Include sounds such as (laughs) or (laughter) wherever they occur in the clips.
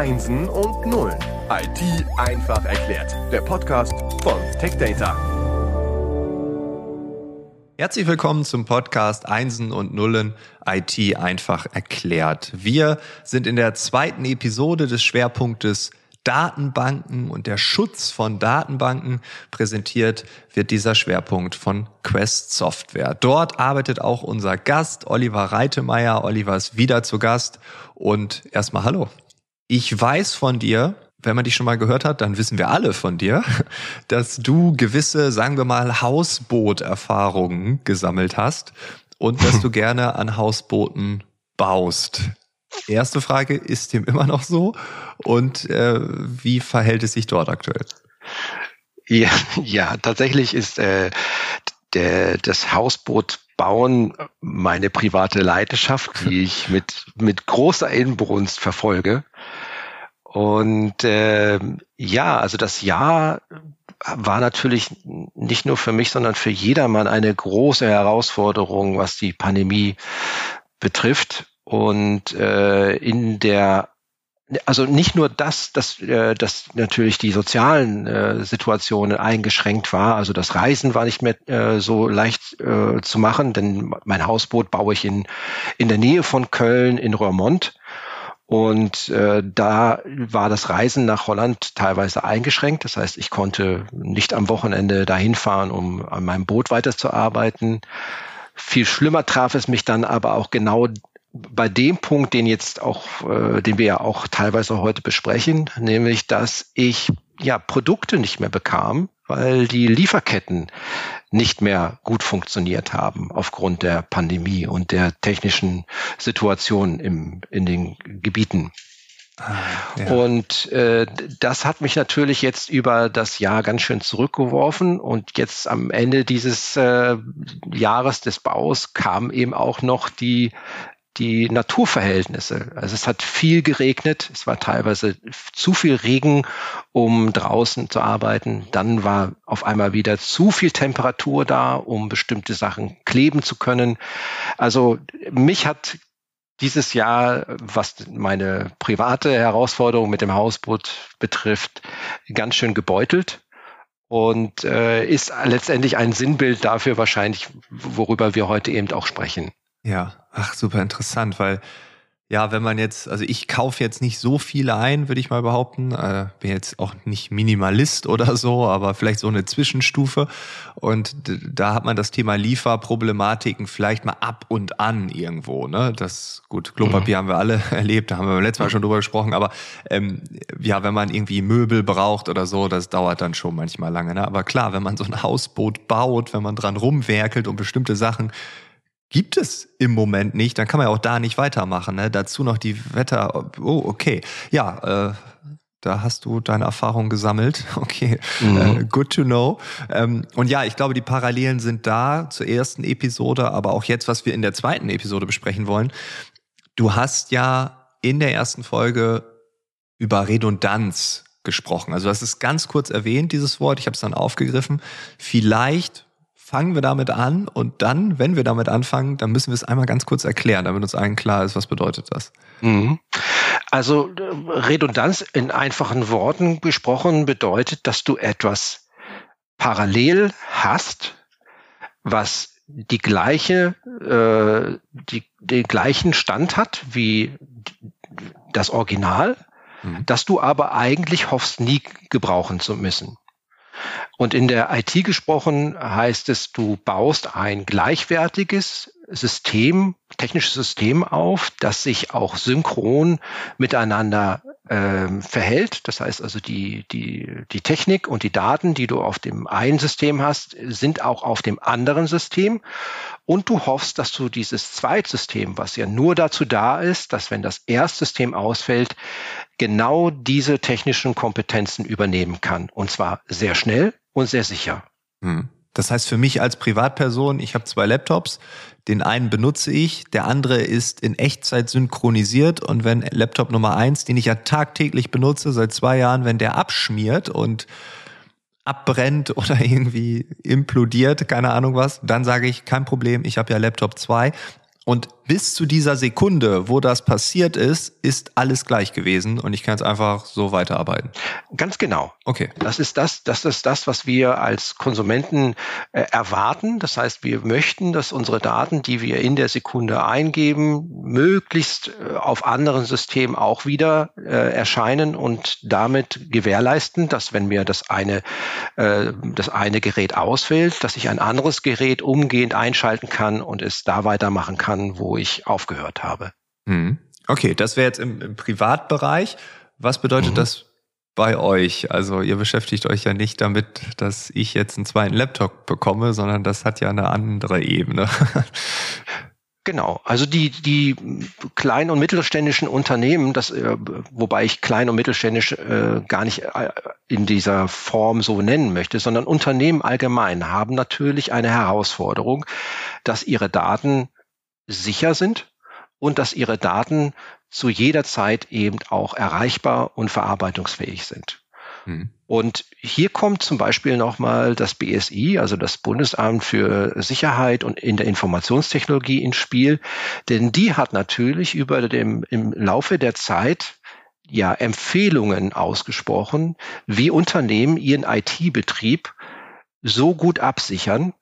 Einsen und Nullen. IT einfach erklärt. Der Podcast von TechData. Herzlich willkommen zum Podcast Einsen und Nullen IT einfach erklärt. Wir sind in der zweiten Episode des Schwerpunktes Datenbanken und der Schutz von Datenbanken präsentiert wird dieser Schwerpunkt von Quest Software. Dort arbeitet auch unser Gast Oliver Reitemeyer. Oliver ist wieder zu Gast und erstmal hallo. Ich weiß von dir, wenn man dich schon mal gehört hat, dann wissen wir alle von dir, (laughs) dass du gewisse, sagen wir mal, Hausbooterfahrungen gesammelt hast und dass du (laughs) gerne an Hausbooten baust. Erste Frage, ist dem immer noch so? Und äh, wie verhält es sich dort aktuell? Ja, (laughs) ja tatsächlich ist äh, der, das Hausboot bauen meine private Leidenschaft, die (laughs) ich mit, mit großer Inbrunst verfolge. Und äh, ja, also das Jahr war natürlich nicht nur für mich, sondern für jedermann eine große Herausforderung, was die Pandemie betrifft. Und äh, in der also nicht nur das, dass, äh, dass natürlich die sozialen äh, Situationen eingeschränkt war, also das Reisen war nicht mehr äh, so leicht äh, zu machen, denn mein Hausboot baue ich in, in der Nähe von Köln in Roermond. Und äh, da war das Reisen nach Holland teilweise eingeschränkt. Das heißt, ich konnte nicht am Wochenende dahin fahren, um an meinem Boot weiterzuarbeiten. Viel schlimmer traf es mich dann aber auch genau bei dem Punkt, den jetzt auch, äh, den wir ja auch teilweise heute besprechen, nämlich, dass ich ja Produkte nicht mehr bekam, weil die Lieferketten nicht mehr gut funktioniert haben aufgrund der Pandemie und der technischen Situation im, in den Gebieten. Ah, ja. Und äh, das hat mich natürlich jetzt über das Jahr ganz schön zurückgeworfen. Und jetzt am Ende dieses äh, Jahres des Baus kam eben auch noch die die Naturverhältnisse. Also es hat viel geregnet, es war teilweise zu viel Regen, um draußen zu arbeiten. Dann war auf einmal wieder zu viel Temperatur da, um bestimmte Sachen kleben zu können. Also mich hat dieses Jahr, was meine private Herausforderung mit dem Hausboot betrifft, ganz schön gebeutelt und äh, ist letztendlich ein Sinnbild dafür wahrscheinlich, worüber wir heute eben auch sprechen. Ja, ach, super interessant, weil ja, wenn man jetzt, also ich kaufe jetzt nicht so viele ein, würde ich mal behaupten. Äh, bin jetzt auch nicht Minimalist oder so, aber vielleicht so eine Zwischenstufe. Und da hat man das Thema Lieferproblematiken vielleicht mal ab und an irgendwo. Ne? Das gut, Klopapier mhm. haben wir alle (laughs) erlebt, da haben wir beim letzten Mal schon drüber gesprochen. Aber ähm, ja, wenn man irgendwie Möbel braucht oder so, das dauert dann schon manchmal lange. Ne? Aber klar, wenn man so ein Hausboot baut, wenn man dran rumwerkelt und bestimmte Sachen gibt es im Moment nicht, dann kann man ja auch da nicht weitermachen. Ne? Dazu noch die Wetter. Oh, okay. Ja, äh, da hast du deine Erfahrung gesammelt. (laughs) Okay, mhm. äh, good to know. Ähm, und ja, ich glaube, die Parallelen sind da zur ersten Episode, aber auch jetzt, was wir in der zweiten Episode besprechen wollen. Du hast ja in der ersten Folge über Redundanz gesprochen. Also das ist ganz kurz erwähnt, dieses Wort. Ich habe es dann aufgegriffen. Vielleicht fangen wir damit an und dann, wenn wir damit anfangen, dann müssen wir es einmal ganz kurz erklären, damit uns allen klar ist, was bedeutet das. Mhm. Also Redundanz in einfachen Worten gesprochen bedeutet, dass du etwas parallel hast, was die gleiche, äh, die, den gleichen Stand hat wie das Original, mhm. dass du aber eigentlich hoffst, nie gebrauchen zu müssen. Und in der IT gesprochen heißt es, du baust ein gleichwertiges System, technisches System auf, das sich auch synchron miteinander ähm, verhält. Das heißt also, die, die, die Technik und die Daten, die du auf dem einen System hast, sind auch auf dem anderen System. Und du hoffst, dass du dieses Zweitsystem, was ja nur dazu da ist, dass wenn das Erstsystem ausfällt, genau diese technischen Kompetenzen übernehmen kann. Und zwar sehr schnell und sehr sicher. Hm. Das heißt für mich als Privatperson, ich habe zwei Laptops, den einen benutze ich, der andere ist in Echtzeit synchronisiert und wenn Laptop Nummer eins, den ich ja tagtäglich benutze, seit zwei Jahren, wenn der abschmiert und abbrennt (laughs) oder irgendwie implodiert, keine Ahnung was, dann sage ich, kein Problem, ich habe ja Laptop 2. Und bis zu dieser Sekunde, wo das passiert ist, ist alles gleich gewesen und ich kann jetzt einfach so weiterarbeiten. Ganz genau. Okay. Das ist das, das ist das, was wir als Konsumenten äh, erwarten. Das heißt, wir möchten, dass unsere Daten, die wir in der Sekunde eingeben, möglichst äh, auf anderen Systemen auch wieder äh, erscheinen und damit gewährleisten, dass wenn mir das eine, äh, das eine Gerät ausfällt, dass ich ein anderes Gerät umgehend einschalten kann und es da weitermachen kann, wo ich aufgehört habe. Hm. Okay, das wäre jetzt im, im, Privatbereich. Was bedeutet mhm. das bei euch? Also ihr beschäftigt euch ja nicht damit, dass ich jetzt einen zweiten Laptop bekomme, sondern das hat ja eine andere Ebene. (laughs) Genau, also die, die kleinen und mittelständischen Unternehmen, das, äh, wobei ich klein und mittelständisch äh, gar nicht äh, in dieser Form so nennen möchte, sondern Unternehmen allgemein haben natürlich eine Herausforderung, dass ihre Daten sicher sind und dass ihre Daten zu jeder Zeit eben auch erreichbar und verarbeitungsfähig sind. Mhm. Und hier kommt zum Beispiel nochmal das BSI, also das Bundesamt für Sicherheit und in der Informationstechnologie ins Spiel, denn die hat natürlich über dem, im Laufe der Zeit ja Empfehlungen ausgesprochen, wie Unternehmen ihren IT-Betrieb so gut absichern,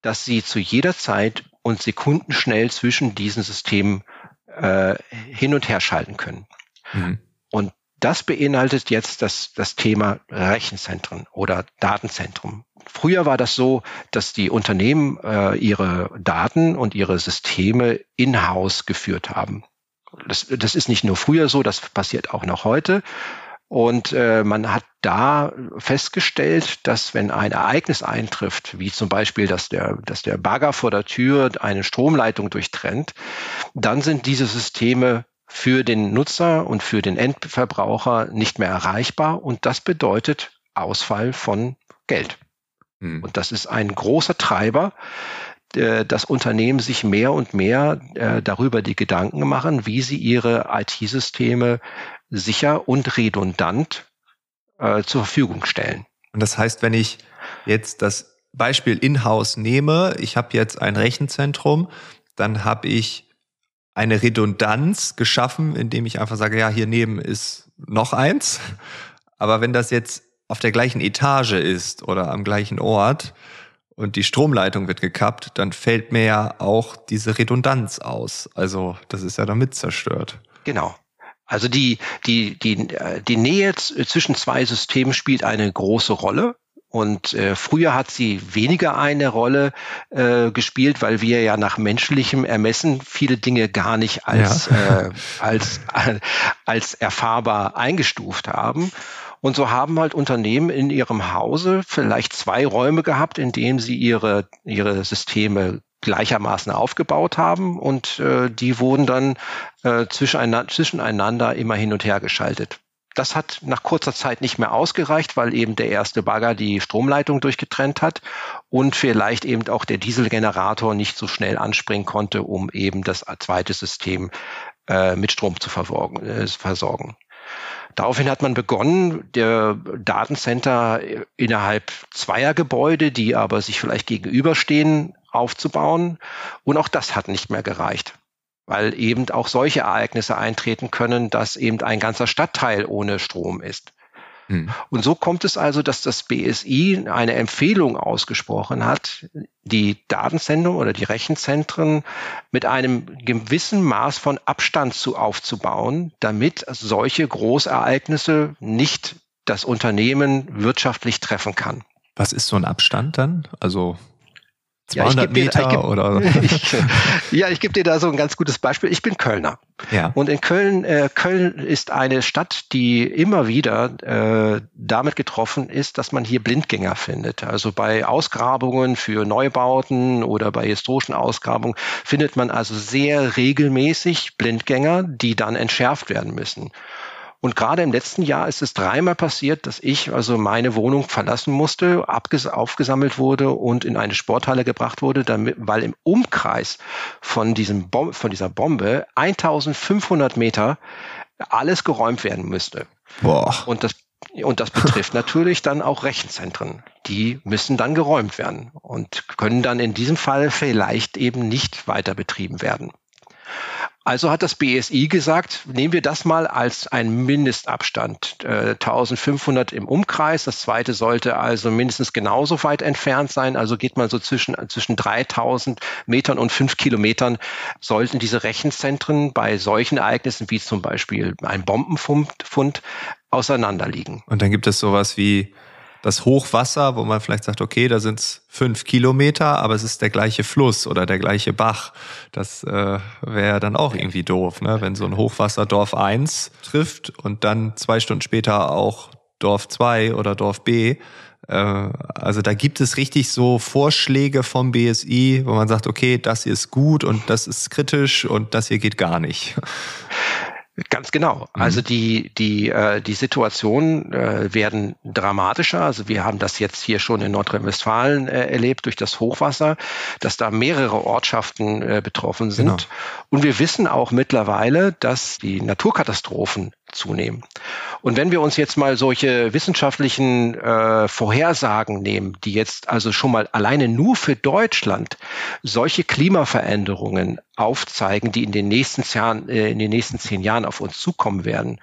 dass sie zu jeder Zeit und sekundenschnell zwischen diesen Systemen äh, hin und her schalten können. Mhm. Und das beinhaltet jetzt das, das Thema Rechenzentren oder Datenzentrum. Früher war das so, dass die Unternehmen äh, ihre Daten und ihre Systeme in-house geführt haben. Das, das ist nicht nur früher so, das passiert auch noch heute. Und äh, man hat da festgestellt, dass wenn ein Ereignis eintrifft, wie zum Beispiel, dass der, dass der Bagger vor der Tür eine Stromleitung durchtrennt, dann sind diese Systeme für den Nutzer und für den Endverbraucher nicht mehr erreichbar und das bedeutet Ausfall von Geld. Hm. Und das ist ein großer Treiber, äh, dass Unternehmen sich mehr und mehr äh, darüber die Gedanken machen, wie sie ihre IT-Systeme sicher und redundant äh, zur Verfügung stellen. Und das heißt, wenn ich jetzt das Beispiel in-house nehme, ich habe jetzt ein Rechenzentrum, dann habe ich eine Redundanz geschaffen, indem ich einfach sage, ja, hier neben ist noch eins. Aber wenn das jetzt auf der gleichen Etage ist oder am gleichen Ort und die Stromleitung wird gekappt, dann fällt mir ja auch diese Redundanz aus. Also das ist ja damit zerstört. Genau. Also die, die, die, die Nähe zwischen zwei Systemen spielt eine große Rolle. Und äh, früher hat sie weniger eine Rolle äh, gespielt, weil wir ja nach menschlichem Ermessen viele Dinge gar nicht als, ja. äh, als, äh, (laughs) als erfahrbar eingestuft haben. Und so haben halt Unternehmen in ihrem Hause vielleicht zwei Räume gehabt, in denen sie ihre, ihre Systeme gleichermaßen aufgebaut haben und äh, die wurden dann äh, zwischeneinander, zwischeneinander immer hin und her geschaltet. Das hat nach kurzer Zeit nicht mehr ausgereicht, weil eben der erste Bagger die Stromleitung durchgetrennt hat und vielleicht eben auch der Dieselgenerator nicht so schnell anspringen konnte, um eben das zweite System äh, mit Strom zu versorgen. Äh, versorgen. Daraufhin hat man begonnen, der Datencenter innerhalb zweier Gebäude, die aber sich vielleicht gegenüberstehen, aufzubauen. Und auch das hat nicht mehr gereicht, weil eben auch solche Ereignisse eintreten können, dass eben ein ganzer Stadtteil ohne Strom ist. Hm. Und so kommt es also, dass das BSI eine Empfehlung ausgesprochen hat, die Datensendung oder die Rechenzentren mit einem gewissen Maß von Abstand zu aufzubauen, damit solche Großereignisse nicht das Unternehmen wirtschaftlich treffen kann. Was ist so ein Abstand dann? Also 200 ja, Meter dir, oder? Ich, ja, ich gebe (laughs) (laughs) dir da so ein ganz gutes Beispiel. Ich bin Kölner. Ja. Und in Köln, äh, Köln ist eine Stadt, die immer wieder äh, damit getroffen ist, dass man hier Blindgänger findet. Also bei Ausgrabungen für Neubauten oder bei historischen Ausgrabungen findet man also sehr regelmäßig Blindgänger, die dann entschärft werden müssen. Und gerade im letzten Jahr ist es dreimal passiert, dass ich also meine Wohnung verlassen musste, aufgesammelt wurde und in eine Sporthalle gebracht wurde, damit, weil im Umkreis von, diesem Bom von dieser Bombe 1500 Meter alles geräumt werden müsste. Boah. Und das und das betrifft (laughs) natürlich dann auch Rechenzentren. Die müssen dann geräumt werden und können dann in diesem Fall vielleicht eben nicht weiter betrieben werden. Also hat das BSI gesagt, nehmen wir das mal als einen Mindestabstand. Äh, 1500 im Umkreis. Das zweite sollte also mindestens genauso weit entfernt sein. Also geht man so zwischen, zwischen 3000 Metern und 5 Kilometern sollten diese Rechenzentren bei solchen Ereignissen wie zum Beispiel ein Bombenfund auseinanderliegen. Und dann gibt es sowas wie das Hochwasser, wo man vielleicht sagt, okay, da sind es fünf Kilometer, aber es ist der gleiche Fluss oder der gleiche Bach. Das äh, wäre dann auch irgendwie doof, ne? wenn so ein Hochwasser Dorf 1 trifft und dann zwei Stunden später auch Dorf 2 oder Dorf B. Äh, also da gibt es richtig so Vorschläge vom BSI, wo man sagt, okay, das hier ist gut und das ist kritisch und das hier geht gar nicht. Ganz genau. Mhm. Also die, die, äh, die Situationen äh, werden dramatischer. Also wir haben das jetzt hier schon in Nordrhein-Westfalen äh, erlebt durch das Hochwasser, dass da mehrere Ortschaften äh, betroffen sind. Genau. Und wir wissen auch mittlerweile, dass die Naturkatastrophen zunehmen. Und wenn wir uns jetzt mal solche wissenschaftlichen äh, Vorhersagen nehmen, die jetzt also schon mal alleine nur für Deutschland solche Klimaveränderungen aufzeigen, die in den nächsten Jahren, äh, in den nächsten zehn Jahren auf uns zukommen werden,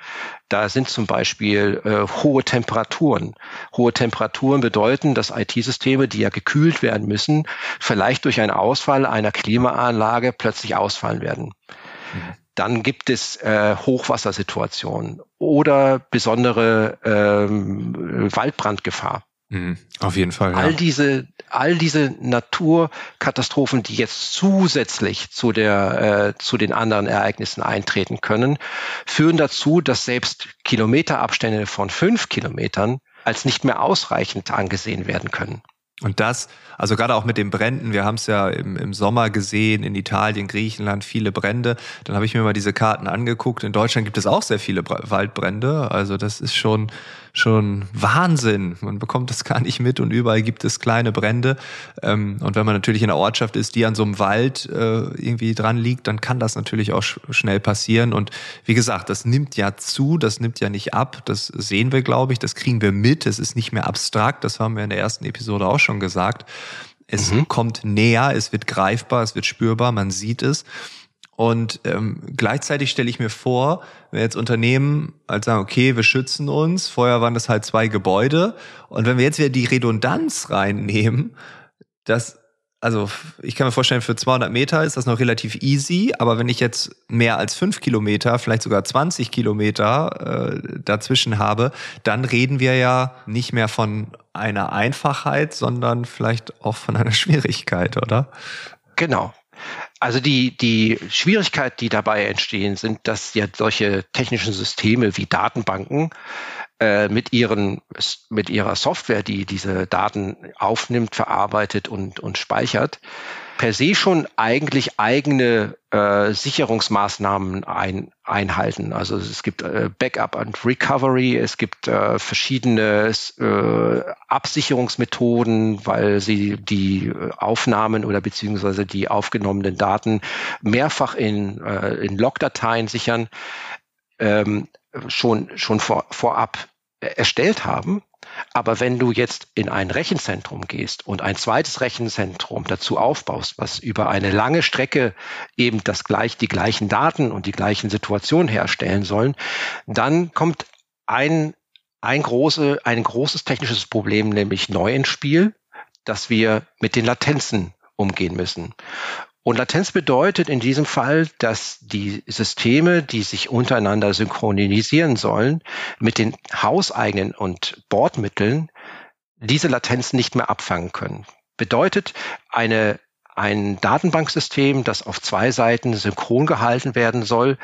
da sind zum Beispiel äh, hohe Temperaturen. Hohe Temperaturen bedeuten, dass IT-Systeme, die ja gekühlt werden müssen, vielleicht durch einen Ausfall einer Klimaanlage plötzlich ausfallen werden. Dann gibt es äh, Hochwassersituationen oder besondere ähm, Waldbrandgefahr. Mhm, auf jeden Fall. Ja. All diese, all diese Naturkatastrophen, die jetzt zusätzlich zu der, äh, zu den anderen Ereignissen eintreten können, führen dazu, dass selbst Kilometerabstände von fünf Kilometern als nicht mehr ausreichend angesehen werden können. Und das, also gerade auch mit den Bränden, wir haben es ja im, im Sommer gesehen, in Italien, Griechenland, viele Brände. Dann habe ich mir mal diese Karten angeguckt. In Deutschland gibt es auch sehr viele Waldbrände. Also das ist schon schon Wahnsinn. Man bekommt das gar nicht mit und überall gibt es kleine Brände. Ähm, und wenn man natürlich in einer Ortschaft ist, die an so einem Wald äh, irgendwie dran liegt, dann kann das natürlich auch schnell passieren. Und wie gesagt, das nimmt ja zu, das nimmt ja nicht ab. Das sehen wir, glaube ich, das kriegen wir mit. Es ist nicht mehr abstrakt. Das haben wir in der ersten Episode auch schon gesagt. Es mhm. kommt näher, es wird greifbar, es wird spürbar, man sieht es. Und ähm, gleichzeitig stelle ich mir vor, wenn jetzt Unternehmen halt sagen, okay, wir schützen uns, vorher waren das halt zwei Gebäude. Und wenn wir jetzt wieder die Redundanz reinnehmen, das, also ich kann mir vorstellen, für 200 Meter ist das noch relativ easy, aber wenn ich jetzt mehr als fünf Kilometer, vielleicht sogar 20 Kilometer äh, dazwischen habe, dann reden wir ja nicht mehr von einer Einfachheit, sondern vielleicht auch von einer (laughs) Schwierigkeit, oder? Genau. Also die, die Schwierigkeit, die dabei entstehen, sind, dass ja solche technischen Systeme wie Datenbanken äh, mit, ihren, mit ihrer Software, die diese Daten aufnimmt, verarbeitet und, und speichert, per se schon eigentlich eigene äh, Sicherungsmaßnahmen ein, einhalten. Also es gibt äh, Backup und Recovery, es gibt äh, verschiedene äh, Absicherungsmethoden, weil sie die Aufnahmen oder beziehungsweise die aufgenommenen Daten mehrfach in, äh, in Logdateien sichern, ähm, schon, schon vor, vorab erstellt haben. Aber wenn du jetzt in ein Rechenzentrum gehst und ein zweites Rechenzentrum dazu aufbaust, was über eine lange Strecke eben das gleich, die gleichen Daten und die gleichen Situationen herstellen sollen, dann kommt ein, ein, große, ein großes technisches Problem nämlich neu ins Spiel, dass wir mit den Latenzen umgehen müssen. Und Latenz bedeutet in diesem Fall, dass die Systeme, die sich untereinander synchronisieren sollen, mit den hauseigenen und Bordmitteln diese Latenz nicht mehr abfangen können. Bedeutet, eine, ein Datenbanksystem, das auf zwei Seiten synchron gehalten werden soll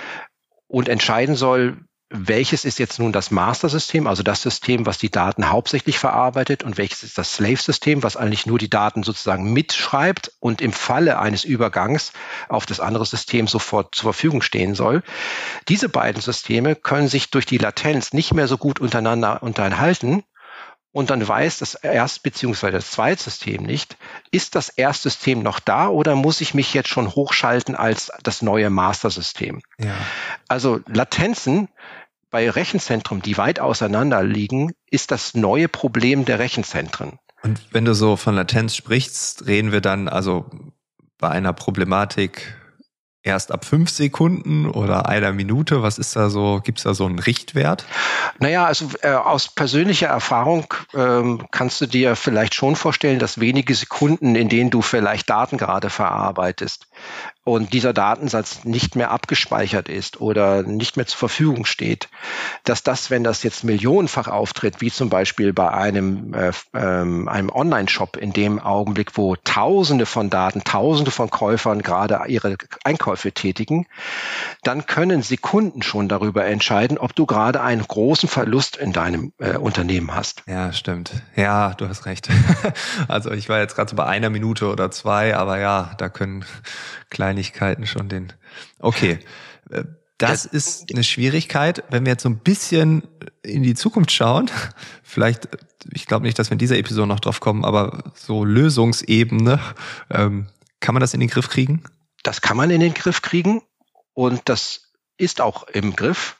und entscheiden soll, welches ist jetzt nun das Master-System, also das System, was die Daten hauptsächlich verarbeitet und welches ist das Slave-System, was eigentlich nur die Daten sozusagen mitschreibt und im Falle eines Übergangs auf das andere System sofort zur Verfügung stehen soll. Diese beiden Systeme können sich durch die Latenz nicht mehr so gut untereinander unterhalten und dann weiß das Erst- bzw. das Zweitsystem nicht, ist das Erstsystem noch da oder muss ich mich jetzt schon hochschalten als das neue Master-System? Ja. Also Latenzen bei Rechenzentren, die weit auseinander liegen, ist das neue Problem der Rechenzentren. Und wenn du so von Latenz sprichst, reden wir dann also bei einer Problematik erst ab fünf Sekunden oder einer Minute? Was ist da so, gibt es da so einen Richtwert? Naja, also äh, aus persönlicher Erfahrung ähm, kannst du dir vielleicht schon vorstellen, dass wenige Sekunden, in denen du vielleicht Daten gerade verarbeitest, und dieser Datensatz nicht mehr abgespeichert ist oder nicht mehr zur Verfügung steht, dass das, wenn das jetzt millionenfach auftritt, wie zum Beispiel bei einem, äh, ähm, einem Online-Shop in dem Augenblick, wo Tausende von Daten, Tausende von Käufern gerade ihre Einkäufe tätigen, dann können Sekunden schon darüber entscheiden, ob du gerade einen großen Verlust in deinem äh, Unternehmen hast. Ja, stimmt. Ja, du hast recht. (laughs) also ich war jetzt gerade so bei einer Minute oder zwei, aber ja, da können Kleinigkeiten schon den. Okay. Äh, das ist eine Schwierigkeit, wenn wir jetzt so ein bisschen in die Zukunft schauen. (laughs) Vielleicht, ich glaube nicht, dass wir in dieser Episode noch drauf kommen, aber so Lösungsebene, ähm, kann man das in den Griff kriegen? Das kann man in den Griff kriegen und das ist auch im Griff,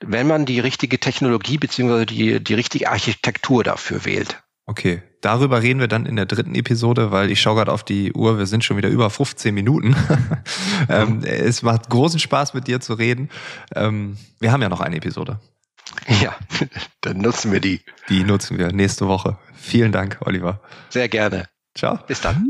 wenn man die richtige Technologie beziehungsweise die, die richtige Architektur dafür wählt. Okay, darüber reden wir dann in der dritten Episode, weil ich schaue gerade auf die Uhr, wir sind schon wieder über 15 Minuten. (laughs) ähm, es macht großen Spaß, mit dir zu reden. Ähm, wir haben ja noch eine Episode. Ja, (laughs) dann nutzen wir die. Die nutzen wir nächste Woche. Vielen Dank, Oliver. Sehr gerne. Ciao. Bis dann.